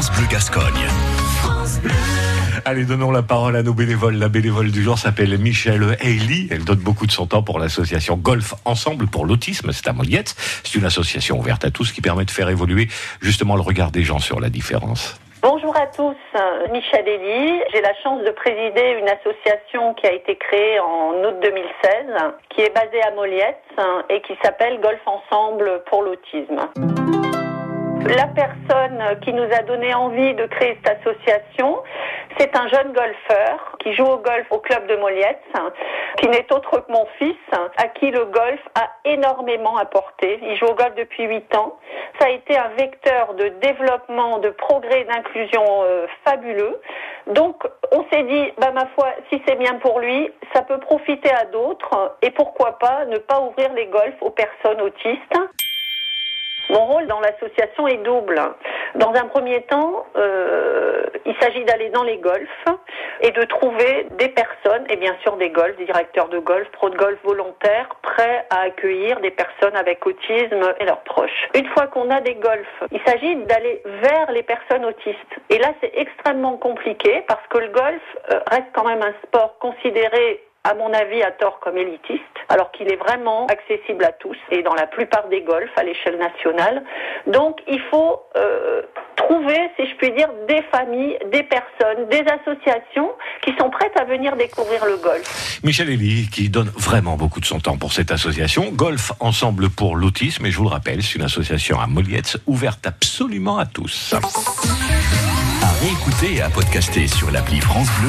France Bleu Gascogne. Allez, donnons la parole à nos bénévoles. La bénévole du jour s'appelle Michelle Haley. Elle donne beaucoup de son temps pour l'association Golf Ensemble pour l'autisme. C'est à Moliette. C'est une association ouverte à tous qui permet de faire évoluer justement le regard des gens sur la différence. Bonjour à tous, Michel Elie. J'ai la chance de présider une association qui a été créée en août 2016, qui est basée à Moliette et qui s'appelle Golf Ensemble pour l'autisme. La personne qui nous a donné envie de créer cette association, c'est un jeune golfeur qui joue au golf au club de Moliette, qui n'est autre que mon fils, à qui le golf a énormément apporté. Il joue au golf depuis 8 ans. Ça a été un vecteur de développement, de progrès, d'inclusion euh, fabuleux. Donc, on s'est dit, bah, ma foi, si c'est bien pour lui, ça peut profiter à d'autres. Et pourquoi pas ne pas ouvrir les golfs aux personnes autistes. Mon rôle dans l'association est double. Dans un premier temps, euh, il s'agit d'aller dans les golfs et de trouver des personnes, et bien sûr des golfs, des directeurs de golf, pro de golf volontaires, prêts à accueillir des personnes avec autisme et leurs proches. Une fois qu'on a des golfs, il s'agit d'aller vers les personnes autistes. Et là, c'est extrêmement compliqué parce que le golf euh, reste quand même un sport considéré à mon avis, à tort comme élitiste, alors qu'il est vraiment accessible à tous et dans la plupart des golfs à l'échelle nationale. Donc, il faut euh, trouver, si je puis dire, des familles, des personnes, des associations qui sont prêtes à venir découvrir le golf. Michel Elie, qui donne vraiment beaucoup de son temps pour cette association, Golf Ensemble pour l'autisme, et je vous le rappelle, c'est une association à Moliette ouverte absolument à tous. À réécouter et à podcaster sur l'appli France Bleu